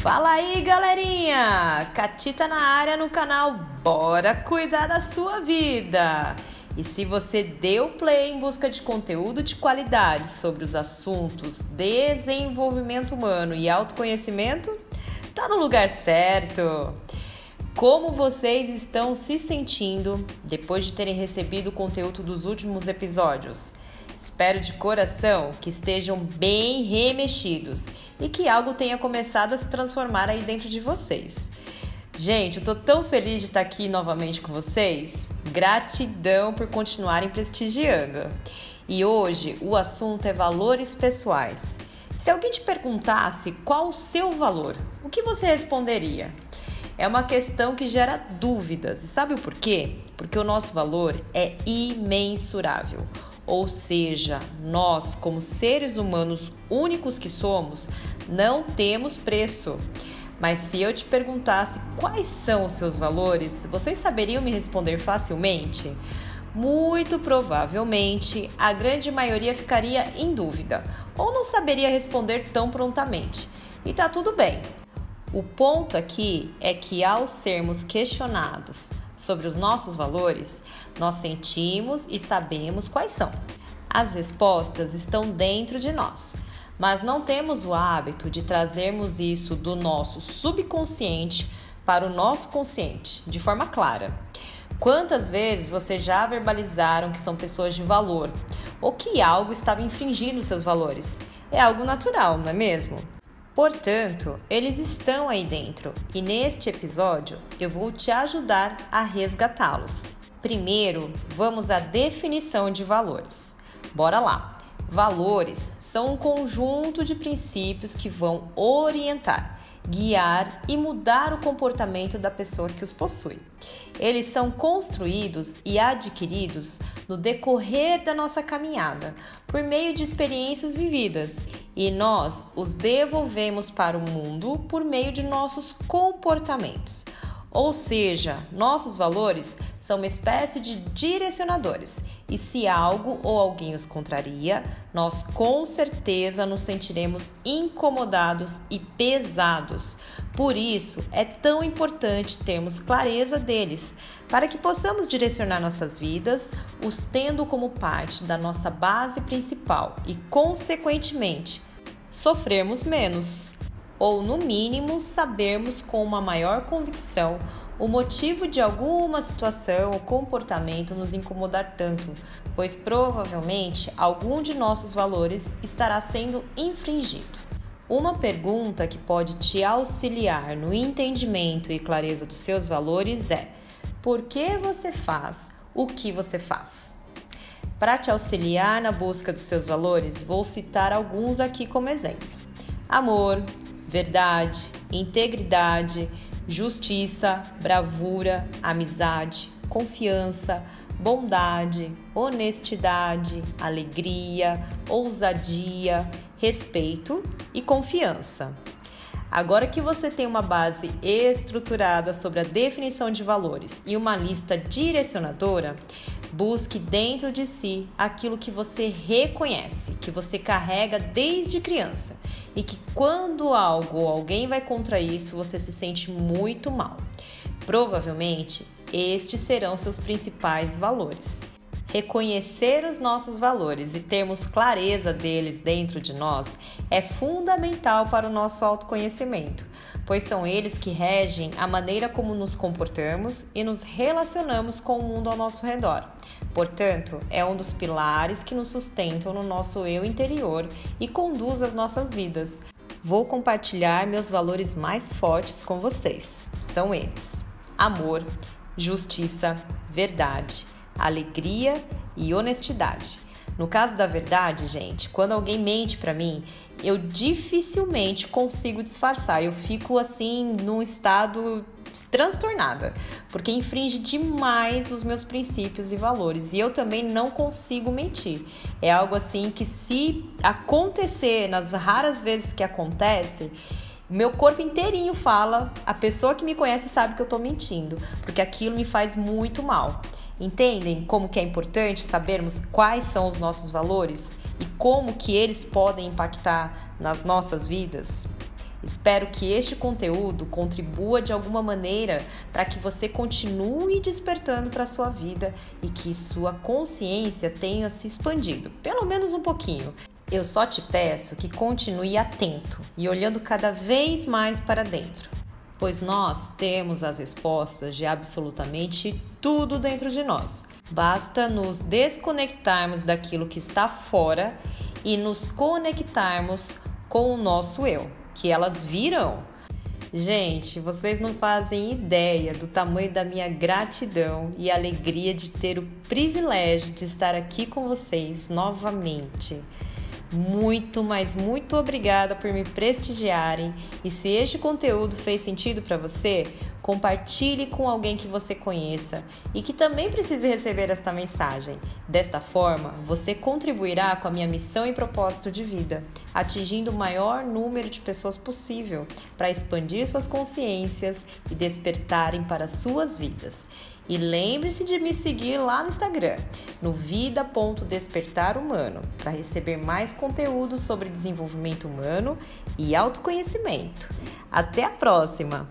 Fala aí, galerinha! Catita na área no canal Bora Cuidar da Sua Vida! E se você deu play em busca de conteúdo de qualidade sobre os assuntos desenvolvimento humano e autoconhecimento, tá no lugar certo! Como vocês estão se sentindo depois de terem recebido o conteúdo dos últimos episódios? Espero de coração que estejam bem remexidos e que algo tenha começado a se transformar aí dentro de vocês. Gente, eu tô tão feliz de estar aqui novamente com vocês. Gratidão por continuarem prestigiando. E hoje o assunto é valores pessoais. Se alguém te perguntasse qual o seu valor, o que você responderia? É uma questão que gera dúvidas. E sabe o porquê? Porque o nosso valor é imensurável. Ou seja, nós, como seres humanos únicos que somos, não temos preço. Mas se eu te perguntasse quais são os seus valores, vocês saberiam me responder facilmente? Muito provavelmente a grande maioria ficaria em dúvida ou não saberia responder tão prontamente. E tá tudo bem. O ponto aqui é que ao sermos questionados sobre os nossos valores, nós sentimos e sabemos quais são. As respostas estão dentro de nós, mas não temos o hábito de trazermos isso do nosso subconsciente para o nosso consciente de forma clara. Quantas vezes vocês já verbalizaram que são pessoas de valor ou que algo estava infringindo seus valores? É algo natural, não é mesmo? Portanto, eles estão aí dentro e neste episódio eu vou te ajudar a resgatá-los. Primeiro, vamos à definição de valores. Bora lá! Valores são um conjunto de princípios que vão orientar guiar e mudar o comportamento da pessoa que os possui. Eles são construídos e adquiridos no decorrer da nossa caminhada, por meio de experiências vividas, e nós os devolvemos para o mundo por meio de nossos comportamentos. Ou seja, nossos valores são uma espécie de direcionadores, e se algo ou alguém os contraria, nós com certeza nos sentiremos incomodados e pesados. Por isso, é tão importante termos clareza deles, para que possamos direcionar nossas vidas, os tendo como parte da nossa base principal e, consequentemente, sofrermos menos ou no mínimo sabermos com uma maior convicção o motivo de alguma situação ou comportamento nos incomodar tanto, pois provavelmente algum de nossos valores estará sendo infringido. Uma pergunta que pode te auxiliar no entendimento e clareza dos seus valores é: por que você faz o que você faz? Para te auxiliar na busca dos seus valores, vou citar alguns aqui como exemplo: amor, verdade, integridade, justiça, bravura, amizade, confiança, bondade, honestidade, alegria, ousadia, respeito e confiança. Agora que você tem uma base estruturada sobre a definição de valores e uma lista direcionadora, busque dentro de si aquilo que você reconhece, que você carrega desde criança e que quando algo ou alguém vai contra isso, você se sente muito mal. Provavelmente, estes serão seus principais valores. Reconhecer os nossos valores e termos clareza deles dentro de nós é fundamental para o nosso autoconhecimento, pois são eles que regem a maneira como nos comportamos e nos relacionamos com o mundo ao nosso redor. Portanto, é um dos pilares que nos sustentam no nosso eu interior e conduz as nossas vidas. Vou compartilhar meus valores mais fortes com vocês. São eles: amor, justiça, verdade alegria e honestidade. No caso da verdade, gente, quando alguém mente para mim, eu dificilmente consigo disfarçar. Eu fico assim num estado transtornada, porque infringe demais os meus princípios e valores. E eu também não consigo mentir. É algo assim que se acontecer nas raras vezes que acontece, meu corpo inteirinho fala, a pessoa que me conhece sabe que eu tô mentindo, porque aquilo me faz muito mal. Entendem como que é importante sabermos quais são os nossos valores e como que eles podem impactar nas nossas vidas? Espero que este conteúdo contribua de alguma maneira para que você continue despertando para a sua vida e que sua consciência tenha se expandido, pelo menos um pouquinho. Eu só te peço que continue atento e olhando cada vez mais para dentro, pois nós temos as respostas de absolutamente tudo dentro de nós. Basta nos desconectarmos daquilo que está fora e nos conectarmos com o nosso eu, que elas virão. Gente, vocês não fazem ideia do tamanho da minha gratidão e alegria de ter o privilégio de estar aqui com vocês novamente. Muito, mas muito obrigada por me prestigiarem. E se este conteúdo fez sentido para você, compartilhe com alguém que você conheça e que também precise receber esta mensagem. Desta forma, você contribuirá com a minha missão e propósito de vida, atingindo o maior número de pessoas possível para expandir suas consciências e despertarem para suas vidas. E lembre-se de me seguir lá no Instagram, no vida.despertarhumano, para receber mais conteúdo sobre desenvolvimento humano e autoconhecimento. Até a próxima!